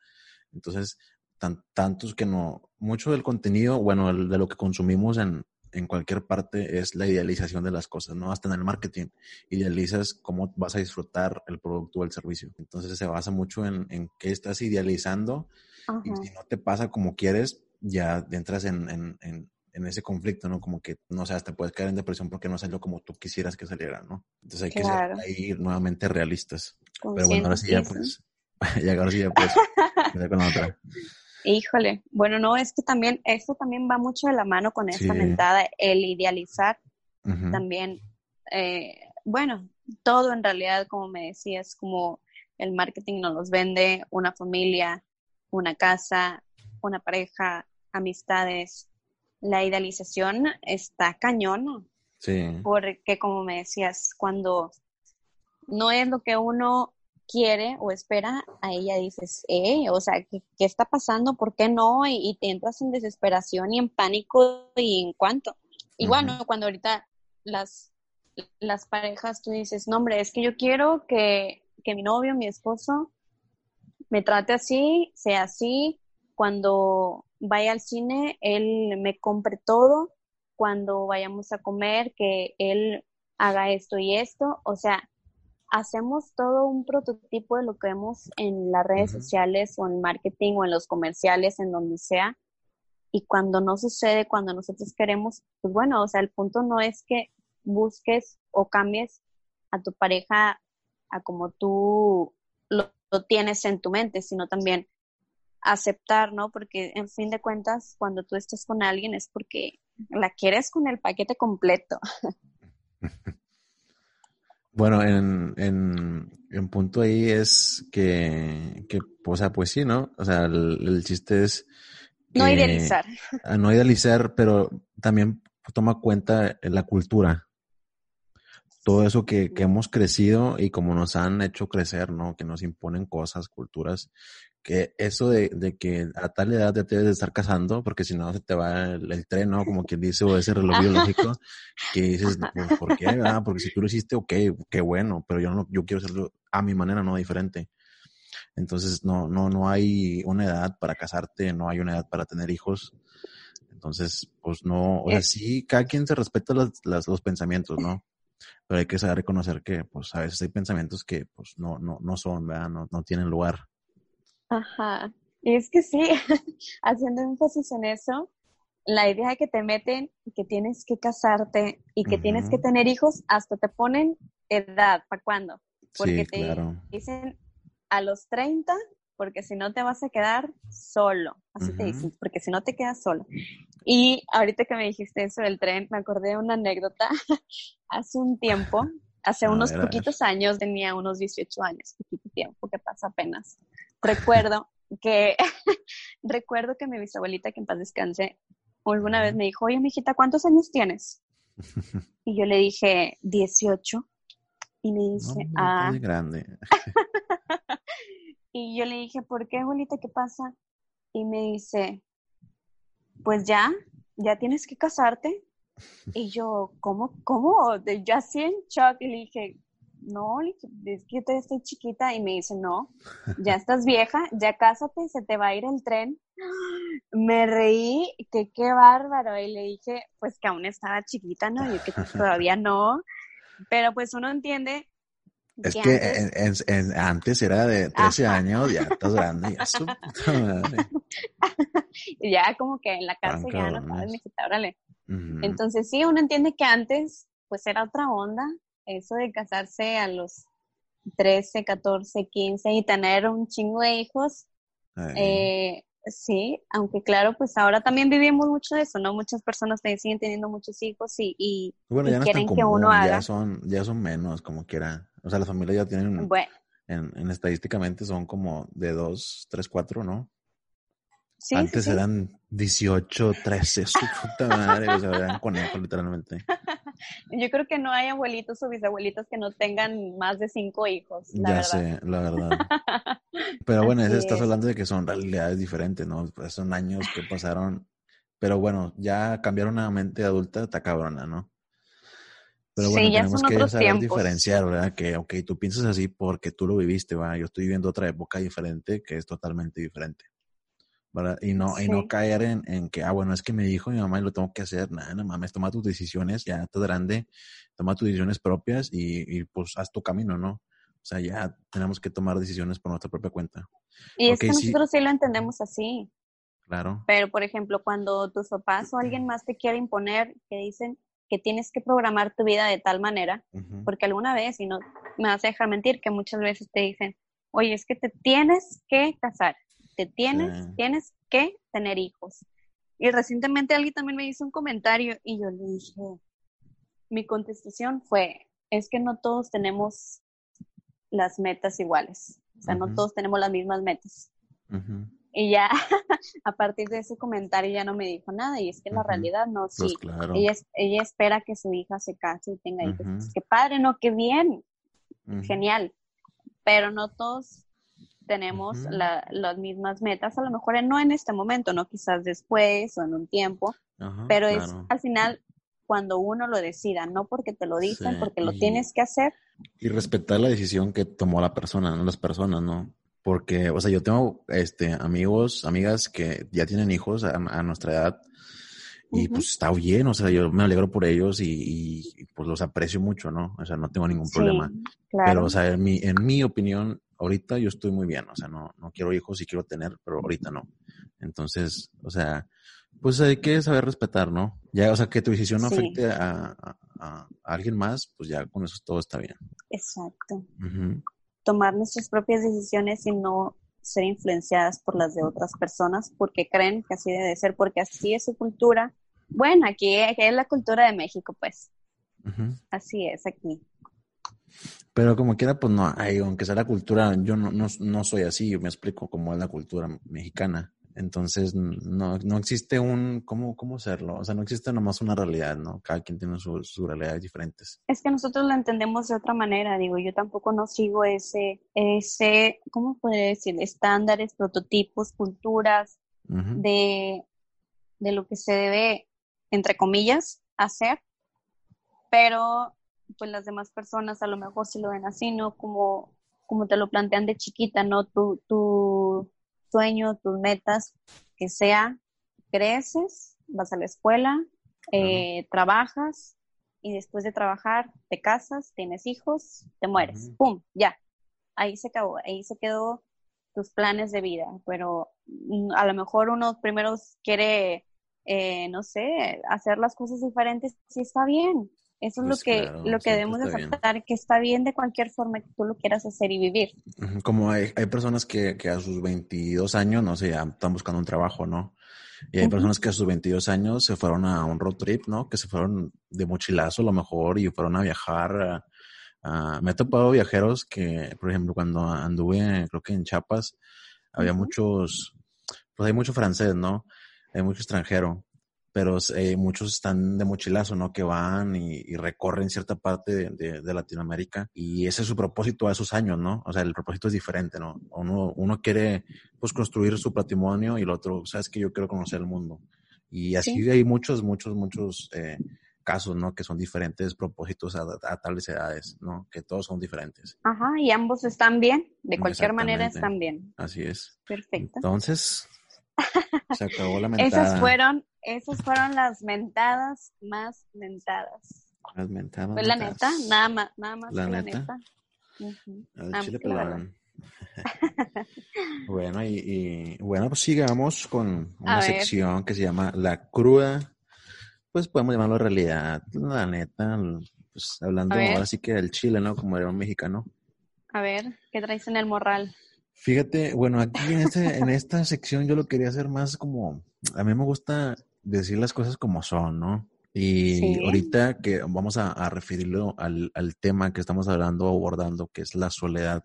Speaker 2: Entonces, tantos que no, mucho del contenido, bueno, de lo que consumimos en, en cualquier parte es la idealización de las cosas, ¿no? Hasta en el marketing. Idealizas cómo vas a disfrutar el producto o el servicio. Entonces se basa mucho en, en qué estás idealizando y si no te pasa como quieres, ya entras en, en, en, ese conflicto, ¿no? Como que, no sé, te puedes caer en depresión porque no salió como tú quisieras que saliera, ¿no? Entonces hay que ser ahí nuevamente realistas. Pero bueno, ahora sí ya pues, ya ahora sí ya pues, con la otra.
Speaker 1: Híjole, bueno, no, es que también, esto también va mucho de la mano con esta mentada, el idealizar también, eh, bueno, todo en realidad, como me decías, como el marketing nos los vende, una familia, una casa, una pareja, amistades, la idealización está cañón.
Speaker 2: Sí.
Speaker 1: Porque como me decías, cuando no es lo que uno quiere o espera, a ella dices, eh, o sea, ¿qué, está pasando? ¿Por qué no? Y, te entras en desesperación y en pánico y en cuanto. Igual, ¿no? Cuando ahorita las, las parejas, tú dices, no, hombre, es que yo quiero que, que mi novio, mi esposo, me trate así, sea así, cuando vaya al cine, él me compre todo, cuando vayamos a comer, que él haga esto y esto, o sea, hacemos todo un prototipo de lo que vemos en las redes sociales o en marketing o en los comerciales, en donde sea, y cuando no sucede, cuando nosotros queremos, pues bueno, o sea, el punto no es que busques o cambies a tu pareja a como tú lo, tienes en tu mente, sino también aceptar, ¿no? Porque en fin de cuentas, cuando tú estás con alguien es porque la quieres con el paquete completo.
Speaker 2: Bueno, en, en, punto ahí es que, que, o sea, pues sí, ¿no? O sea, el, chiste es...
Speaker 1: no idealizar.
Speaker 2: no idealizar, pero también toma cuenta la cultura todo eso que, que, hemos crecido y como nos han hecho crecer, ¿no? Que nos imponen cosas, culturas, que eso de, de que a tal edad ya te debes de estar casando, porque si no se te va el, tren, ¿no? Como quien dice, o ese reloj biológico, que dices, pues, ¿por qué? ¿verdad? Porque si tú lo hiciste, ok, qué bueno, pero yo no, yo quiero hacerlo a mi manera, no diferente. Entonces, no, no, no hay una edad para casarte, no hay una edad para tener hijos. Entonces, pues no, o sea, sí, cada quien se respeta las, los pensamientos, ¿no? Pero hay que saber reconocer que pues a veces hay pensamientos que pues no, no, no son, ¿verdad? No, no tienen lugar.
Speaker 1: Ajá, y es que sí, haciendo énfasis en eso, la idea que te meten que tienes que casarte y que tienes que tener hijos, hasta te ponen edad, ¿para cuándo? Porque te dicen a los 30 porque si no te vas a quedar solo. Así te dicen, porque si no te quedas solo. Y ahorita que me dijiste eso del tren, me acordé de una anécdota. hace un tiempo, hace unos poquitos años, tenía unos 18 años, poquito tiempo que pasa apenas. Recuerdo que, recuerdo que mi bisabuelita, que en paz descanse, alguna vez me dijo, oye, mijita, ¿cuántos años tienes? Y yo le dije, 18. Y me dice, ah.
Speaker 2: grande.
Speaker 1: Y yo le dije, ¿por qué, abuelita? ¿Qué pasa? Y me dice, pues ya, ya tienes que casarte. Y yo, ¿cómo? ¿Cómo? Yo así en shock. Y le dije, no, es que yo estoy chiquita. Y me dice, no, ya estás vieja, ya cásate, se te va a ir el tren. Me reí, que qué bárbaro. Y le dije, pues que aún estaba chiquita, ¿no? Y que todavía no. Pero pues uno entiende
Speaker 2: es que antes... era de 13 años, ya estás grande, ya su
Speaker 1: ya como que en la casa ya no sabes ni órale. Entonces sí, uno entiende que antes pues era otra onda, eso de casarse a los 13, 14, 15 y tener un chingo de hijos. Eh, sí, aunque claro, pues ahora también vivimos mucho de eso, ¿no? Muchas personas siguen teniendo muchos hijos y, y, quieren que uno haga.
Speaker 2: Ya son, ya son menos, como quiera. O sea, las familias ya tienen, bueno. en, estadísticamente son como de dos, tres, cuatro, ¿no? Sí, Antes eran 18, 13, su puta madre, o sea, eran conejos literalmente.
Speaker 1: Yo creo que no hay abuelitos o bisabuelitos que no tengan más de cinco hijos. La
Speaker 2: ya
Speaker 1: verdad.
Speaker 2: sé, la verdad. Pero bueno, estás hablando de que son realidades diferentes, ¿no? Pues son años que pasaron. Pero bueno, ya cambiar una mente adulta está cabrona, ¿no? Pero bueno, tenemos que saber diferenciar, ¿verdad? Que, ok, tú piensas así porque tú lo viviste, ¿verdad? Yo estoy viviendo otra época diferente que es totalmente diferente. ¿verdad? Y no, y no caer en, en, que, ah, bueno, es que me dijo mi mamá y lo tengo que hacer. Nada, no mames, toma tus decisiones, ya estás grande, toma tus decisiones propias y, y, pues haz tu camino, ¿no? O sea, ya tenemos que tomar decisiones por nuestra propia cuenta.
Speaker 1: Y es que nosotros sí lo entendemos así.
Speaker 2: Claro.
Speaker 1: Pero, por ejemplo, cuando tus papás o alguien más te quiere imponer, que dicen, que tienes que programar tu vida de tal manera, porque alguna vez, y no me vas a dejar mentir, que muchas veces te dicen, oye, es que te tienes que casar, te tienes, tienes que tener hijos. Y recientemente alguien también me hizo un comentario y yo le dije, mi contestación fue, es que no todos tenemos las metas iguales, o sea, no todos tenemos las mismas metas. Y ya a partir de ese comentario ya no me dijo nada. Y es que la realidad no,
Speaker 2: Pues
Speaker 1: sí.
Speaker 2: claro.
Speaker 1: Ella, es- ella espera que su hija se case y tenga hijos. Pues, qué padre, ¿no? Qué bien, genial. Pero no todos tenemos la- las mismas metas, a lo mejor no en este momento, no quizás después o en un tiempo, pero es al final cuando uno lo decida, no porque te lo dicen,
Speaker 2: Sí,
Speaker 1: porque lo
Speaker 2: y-
Speaker 1: tienes que hacer.
Speaker 2: Y respetar la decisión que tomó la persona, no las personas, ¿no? Porque, o sea, yo tengo este amigos, amigas que ya tienen hijos a, a nuestra edad y pues está bien, o sea, yo me alegro por ellos y, y, y, pues los aprecio mucho, ¿no? O sea, no tengo ningún problema.
Speaker 1: Sí, claro.
Speaker 2: Pero, o sea, en mi, en mi opinión, ahorita yo estoy muy bien, o sea, no, no quiero hijos, sí quiero tener, pero ahorita no. Entonces, o sea, pues hay que saber respetar, ¿no? Ya, o sea, que tu decisión no
Speaker 1: Sí.
Speaker 2: afecte a, a- a alguien más, pues ya con eso todo está bien.
Speaker 1: Exacto.
Speaker 2: Ujú.
Speaker 1: Tomar nuestras propias decisiones y no ser influenciadas por las de otras personas porque creen que así debe ser, porque así es su cultura. Bueno, aquí, aquí es la cultura de México, pues. Así es aquí.
Speaker 2: Pero como quiera, pues no, hay, aunque sea la cultura, yo no, no, no soy así, me explico cómo es la cultura mexicana. Entonces, no, no existe un, ¿cómo, cómo serlo? O sea, no existe nomás una realidad, ¿no? Cada quien tiene su- sus realidades diferentes.
Speaker 1: Es que nosotros lo entendemos de otra manera, digo, yo tampoco no sigo ese, ese, ¿cómo podría decir? Estándares, prototipos, culturas de, de lo que se debe, entre comillas, hacer, pero pues las demás personas a lo mejor sí lo ven así, ¿no? Como, como te lo plantean de chiquita, ¿no? Tu, tu sueño, tus metas, que sea, creces, vas a la escuela, eh, trabajas y después de trabajar te casas, tienes hijos, te mueres. ¡pum! Ya, ahí se acabó, ahí se quedó tus planes de vida, pero mm, a lo mejor uno primero quiere, eh, no sé, hacer las cosas diferentes, sí está bien. Eso es
Speaker 2: Pues
Speaker 1: lo que,
Speaker 2: claro,
Speaker 1: lo que debemos
Speaker 2: bien.
Speaker 1: aceptar, que está bien de cualquier forma que tú lo quieras hacer y vivir.
Speaker 2: Como hay, hay personas que, que a sus 22 años, no sé, ya están buscando un trabajo, ¿no? Y hay personas que a sus 22 años se fueron a un road trip, ¿no? Que se fueron de mochilazo a lo mejor y fueron a viajar. a- a- me ha topado viajeros que, por ejemplo, cuando anduve, creo que en Chiapas, había muchos, pues hay mucho francés, ¿no? Hay mucho extranjero, pero eh, muchos están de mochilazo, ¿no? Que van y, y recorren cierta parte de, de- de Latinoamérica y ese es su propósito a esos años, ¿no? O sea, el propósito es diferente, ¿no? Uno, uno quiere, pues, construir su patrimonio y el otro, sabes que yo quiero conocer el mundo. Y así
Speaker 1: Sí.
Speaker 2: hay muchos, muchos, muchos eh, casos, ¿no? Que son diferentes propósitos a, a tales edades, ¿no? Que todos son diferentes.
Speaker 1: Ajá, y ambos están bien, de cualquier manera están bien.
Speaker 2: Así es.
Speaker 1: Perfecto.
Speaker 2: Entonces, se acabó la mentada.
Speaker 1: Esas fueron, esas fueron las mentadas más mentadas.
Speaker 2: Las mentadas
Speaker 1: Pues la
Speaker 2: mentadas.
Speaker 1: neta, nada más, nada más
Speaker 2: La
Speaker 1: que la
Speaker 2: neta.
Speaker 1: neta. Ujú.
Speaker 2: Al
Speaker 1: Ah,
Speaker 2: chile
Speaker 1: sí, la
Speaker 2: pelón. bueno, y, y, bueno, pues sigamos con una
Speaker 1: A ver.
Speaker 2: sección que se llama La Cruda. Pues podemos llamarlo realidad. La neta, pues hablando ahora sí que del chile, ¿no? Como era un mexicano.
Speaker 1: A ver, ¿qué traes en el morral?
Speaker 2: Fíjate, bueno, aquí en, este, en esta sección yo lo quería hacer más como, a mí me gusta decir las cosas como son, ¿no? Y
Speaker 1: Sí.
Speaker 2: ahorita que vamos a, a referirlo al, al tema que estamos hablando, abordando, que es la soledad,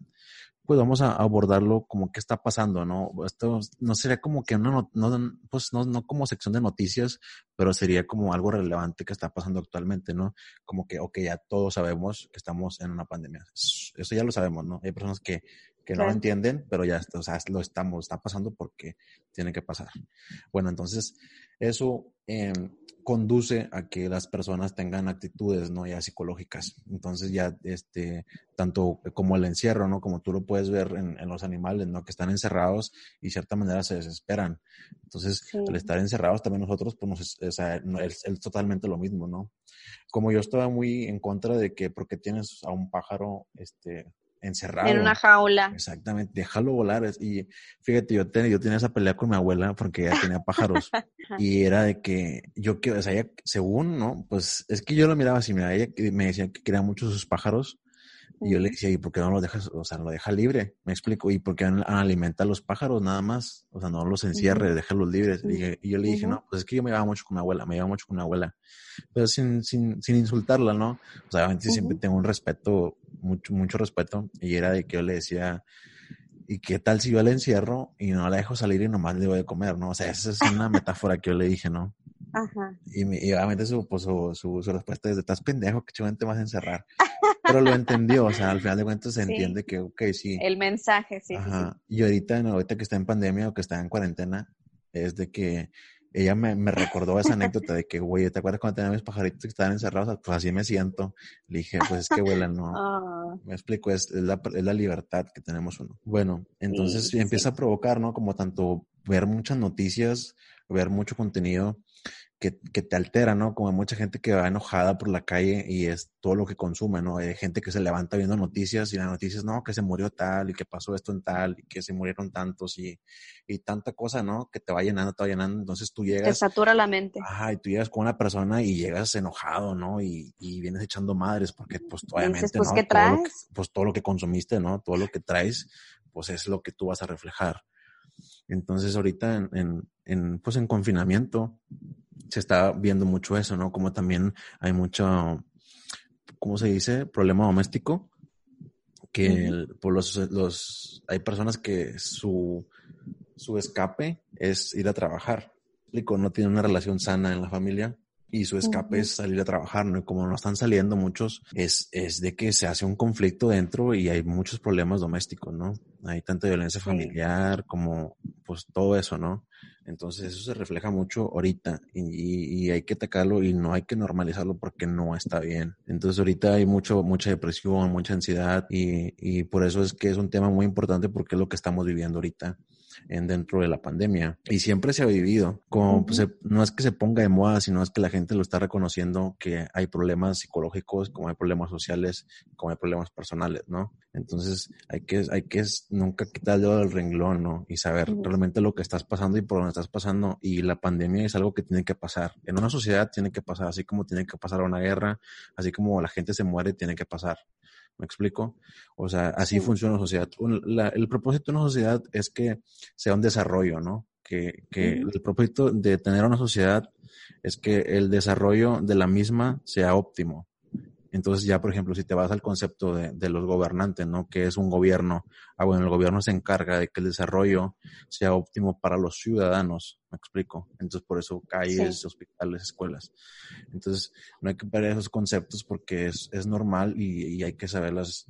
Speaker 2: pues vamos a abordarlo como qué está pasando, ¿no? Esto no sería como que una, no, no, pues no, no como sección de noticias, pero sería como algo relevante que está pasando actualmente, ¿no? Como que, ok, ya todos sabemos que estamos en una pandemia. Eso ya lo sabemos, ¿no? Hay personas que, que no lo entienden, pero ya o sea, lo estamos, está pasando porque tiene que pasar. Bueno, entonces eso eh, conduce a que las personas tengan actitudes, ¿no? Ya psicológicas. Entonces ya, este, tanto como el encierro, ¿no? Como tú lo puedes ver en, en los animales, ¿no? Que están encerrados y de cierta manera se desesperan. Entonces,
Speaker 1: Sí.
Speaker 2: al estar encerrados también nosotros, pues, nos, o sea, es, es totalmente lo mismo, ¿no? Como yo estaba muy en contra de que, porque tienes a un pájaro, este, encerrado.
Speaker 1: En una jaula.
Speaker 2: Exactamente, déjalo volar. Y fíjate, yo, te- yo tenía esa pelea con mi abuela porque ella tenía pájaros. y era de que yo quiero, o sea, ella, según, ¿no? Pues es que yo lo miraba así, mira, ella me decía que quería mucho sus pájaros. Y yo le decía, ¿y por qué no los dejas? O sea, lo deja libre, me explico. ¿Y por qué alimenta a los pájaros nada más? O sea, no los encierre,
Speaker 1: Ujú.
Speaker 2: déjalos libres. Y, yo le dije, no, pues es que yo me llevaba mucho con mi abuela, me llevaba mucho con mi abuela. Pero sin, sin, sin insultarla, ¿no? O sea, obviamente siempre
Speaker 1: Ujú.
Speaker 2: tengo un respeto, mucho, mucho respeto. Y era de que yo le decía, ¿y qué tal si yo la encierro y no la dejo salir y nomás le voy a comer, no? O sea, esa es una metáfora que yo le dije, ¿no? Ajá. Y, y obviamente su, pues, su, su, respuesta es, estás pendejo, que chingón te vas a encerrar. Pero lo entendió, o sea, al final de cuentas se entiende que, ok, sí.
Speaker 1: El mensaje, sí.
Speaker 2: Ajá. Y ahorita, ahorita que está en pandemia o que está en cuarentena, es de que ella me, me recordó esa anécdota de que, güey, ¿te acuerdas cuando tenía mis pajaritos que estaban encerrados? Pues así me siento. Le dije, pues es que, güey, no. Ah. Me explico, es, es, la, es, la, libertad que tenemos uno. Bueno, entonces empieza a provocar, ¿no? Como tanto ver muchas noticias, ver mucho contenido que, que, te altera, ¿no? Como hay mucha gente que va enojada por la calle y es todo lo que consume, ¿no? Hay gente que se levanta viendo noticias y las noticias, no, que se murió tal y que pasó esto en tal y que se murieron tantos y, y tanta cosa, ¿no? Que te va llenando, te va llenando. Entonces tú llegas. Te
Speaker 1: satura la mente.
Speaker 2: Ajá, y tú llegas con una persona y llegas enojado, ¿no? Y, y vienes echando madres porque, pues, obviamente,
Speaker 1: pues,
Speaker 2: ¿no?
Speaker 1: ¿qué traes?
Speaker 2: Todo lo que, pues todo lo que consumiste, ¿no? Todo lo que traes, pues es lo que tú vas a reflejar. Entonces ahorita en, en, en pues en confinamiento, se está viendo mucho eso, ¿no? Como también hay mucho, ¿cómo se dice? Problema doméstico, que por los, los, hay personas que su, su escape es ir a trabajar. No tiene una relación sana en la familia y su escape es salir a trabajar, ¿no? Y como no están saliendo muchos, es, es de que se hace un conflicto dentro y hay muchos problemas domésticos, ¿no? Hay tanta violencia familiar como, pues todo eso, ¿no? Entonces eso se refleja mucho ahorita y, y, hay que atacarlo y no hay que normalizarlo porque no está bien. Entonces ahorita hay mucho, mucha depresión, mucha ansiedad y, y por eso es que es un tema muy importante porque es lo que estamos viviendo ahorita en dentro de la pandemia. Y siempre se ha vivido. Como pues, no es que se ponga de moda, sino es que la gente lo está reconociendo que hay problemas psicológicos, como hay problemas sociales, como hay problemas personales, ¿no? Entonces hay que, hay que nunca quitar el dedo del renglón, ¿no? Y saber realmente lo que estás pasando y por dónde estás pasando. Y la pandemia es algo que tiene que pasar. En una sociedad tiene que pasar, así como tiene que pasar una guerra, así como la gente se muere, tiene que pasar. ¿Me explico? O sea, así funciona la sociedad. el propósito de una sociedad es que sea un desarrollo, ¿no? Que, que el propósito de tener una sociedad es que el desarrollo de la misma sea óptimo. Entonces ya, por ejemplo, si te vas al concepto de, de, los gobernantes, ¿no? Que es un gobierno. Ah, bueno, el gobierno se encarga de que el desarrollo sea óptimo para los ciudadanos, me explico. Entonces, por eso calles, hospitales, escuelas. Entonces, no hay que perder esos conceptos porque es, es normal y, y, hay que saberlas,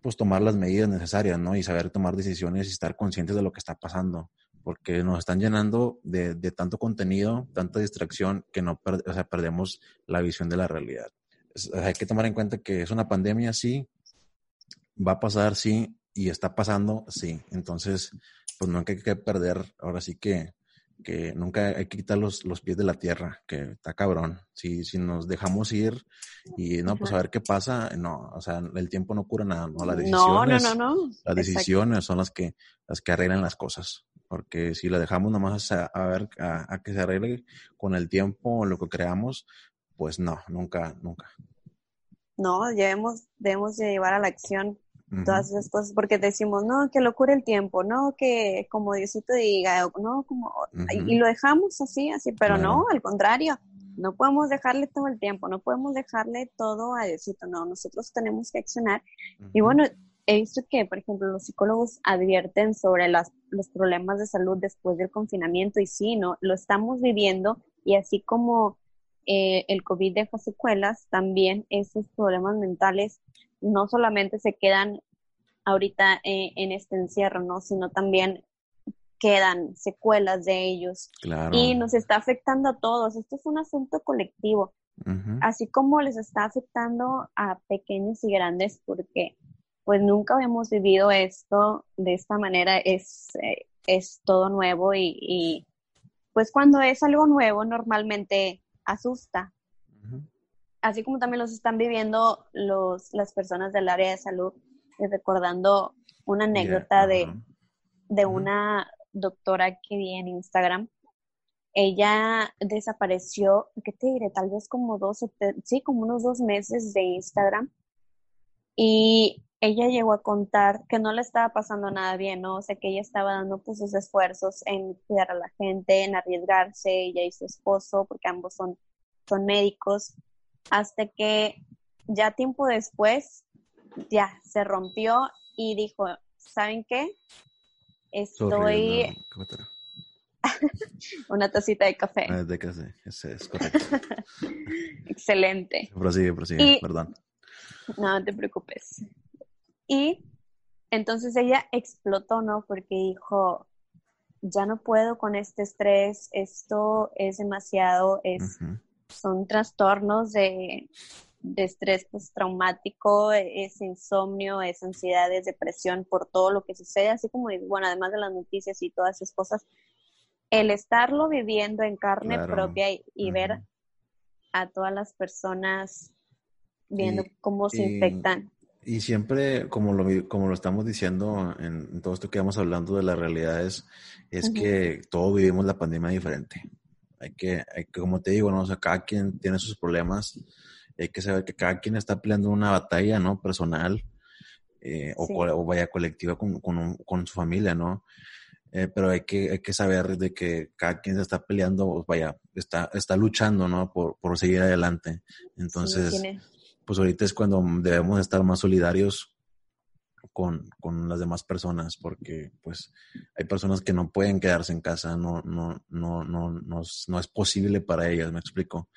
Speaker 2: pues tomar las medidas necesarias, ¿no? Y saber tomar decisiones y estar conscientes de lo que está pasando. Porque nos están llenando de, de tanto contenido, tanta distracción, que no o sea, perdemos la visión de la realidad hay que tomar en cuenta que es una pandemia, sí, va a pasar, sí, y está pasando, sí. Entonces, pues no hay que perder, ahora sí que, que nunca hay que quitar los, los pies de la tierra, que está cabrón. Si, si nos dejamos ir y no, pues a ver qué pasa, no, o sea, el tiempo no cura nada, ¿no? Las decisiones,
Speaker 1: no, no, no,
Speaker 2: Las decisiones son las que, las que arreglan las cosas. Porque si la dejamos nomás a, a ver, a, a, que se arregle con el tiempo, lo que creamos, pues no, nunca, nunca.
Speaker 1: No, debemos, debemos de llevar a la acción todas esas cosas, porque decimos, no, que lo cure el tiempo, no, que como Diosito diga, no, como, y, lo dejamos así, así, pero no, al contrario, no podemos dejarle todo el tiempo, no podemos dejarle todo a Diosito, no, nosotros tenemos que accionar. Y bueno, he visto que, por ejemplo, los psicólogos advierten sobre las, los problemas de salud después del confinamiento, y sí, ¿no? Lo estamos viviendo, y así como eh, el COVID deja secuelas, también esos problemas mentales no solamente se quedan ahorita eh, en este encierro, ¿no? Sino también quedan secuelas de ellos. Y nos está afectando a todos. Esto es un asunto colectivo. Así como les está afectando a pequeños y grandes, porque pues nunca habíamos vivido esto de esta manera, es, eh, es todo nuevo y, y, pues cuando es algo nuevo normalmente asusta. Así como también los están viviendo los, las personas del área de salud, eh, recordando una anécdota de, de una doctora que vi en Instagram. Ella desapareció, ¿qué te diré? Tal vez como dos, sí, como unos dos meses de Instagram. Y ella llegó a contar que no le estaba pasando nada bien, ¿no? O sea, que ella estaba dando pues sus esfuerzos en cuidar a la gente, en arriesgarse, ella y su esposo, porque ambos son, son médicos, hasta que ya tiempo después ya se rompió y dijo, ¿saben qué? Estoy... Una tacita de café.
Speaker 2: Ah, de café, ese es correcto.
Speaker 1: Excelente.
Speaker 2: Prosigue, prosigue, perdón.
Speaker 1: No, te preocupes. Y entonces ella explotó, ¿no? Porque dijo, ya no puedo con este estrés, esto es demasiado, es, son trastornos de, de estrés postraumático, es insomnio, es ansiedad, es depresión por todo lo que sucede, así como, bueno, además de las noticias y todas esas cosas, el estarlo viviendo en carne propia y, ver a todas las personas viendo cómo se infectan.
Speaker 2: Y siempre, como lo, como lo estamos diciendo en, todo esto que vamos hablando de las realidades, es que todos vivimos la pandemia diferente. Hay que, hay que, como te digo, ¿no? o cada quien tiene sus problemas. Hay que saber que cada quien está peleando una batalla, ¿no? Personal eh, o, vaya colectiva con, con, con, su familia, ¿no? Eh, pero hay que, hay que saber de que cada quien se está peleando, vaya, está, está luchando, ¿no? Por, por seguir adelante. Entonces, pues ahorita es cuando debemos estar más solidarios con, con, las demás personas, porque pues hay personas que no pueden quedarse en casa, no, no, no, no, no, no es posible para ellas, me explico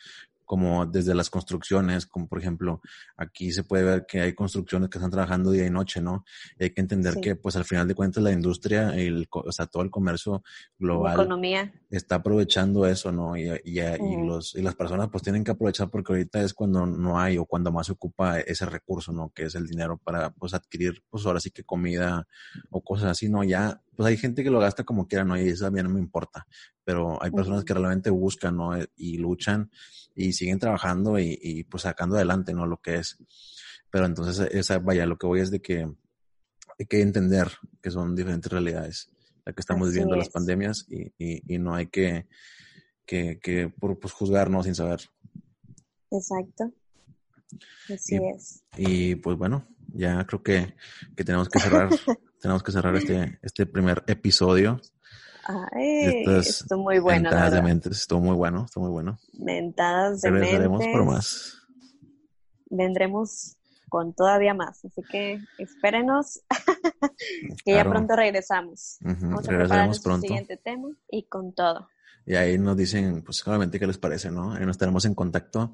Speaker 2: como desde las construcciones, como por ejemplo, aquí se puede ver que hay construcciones que están trabajando día y noche, ¿no? hay que entender que, pues al final de cuentas, la industria, el, o sea, todo el comercio global
Speaker 1: economía.
Speaker 2: está aprovechando eso, ¿no? Y, y, y, los, y las personas pues tienen que aprovechar porque ahorita es cuando no hay o cuando más se ocupa ese recurso, ¿no? Que es el dinero para, pues, adquirir, pues ahora sí que comida o cosas así, ¿no? Ya, pues hay gente que lo gasta como quiera, ¿no? Y eso a mí no me importa, pero hay personas que realmente buscan, ¿no? Y luchan y siguen trabajando y, pues sacando adelante, ¿no? Lo que es. Pero entonces, esa, vaya, lo que voy es de que hay que entender que son diferentes realidades, la que estamos viviendo las pandemias y, y, no hay que, que, que por, pues, juzgarnos sin saber.
Speaker 1: Exacto. Así es.
Speaker 2: Y pues bueno, ya creo que, que tenemos que cerrar, tenemos que cerrar este, este primer episodio.
Speaker 1: Ay, esto muy bueno.
Speaker 2: Mentadas de mentes, estuvo muy bueno, estuvo muy bueno.
Speaker 1: Mentadas de mentes.
Speaker 2: por más.
Speaker 1: Vendremos con todavía más, así que espérenos que ya pronto regresamos.
Speaker 2: Vamos a el
Speaker 1: siguiente tema y con todo.
Speaker 2: Y ahí nos dicen, pues, obviamente, qué les parece, ¿no? Ahí nos estaremos en contacto.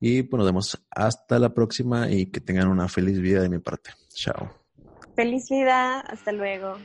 Speaker 2: Y pues nos vemos hasta la próxima y que tengan una feliz vida de mi parte. Chao.
Speaker 1: Feliz vida, hasta luego.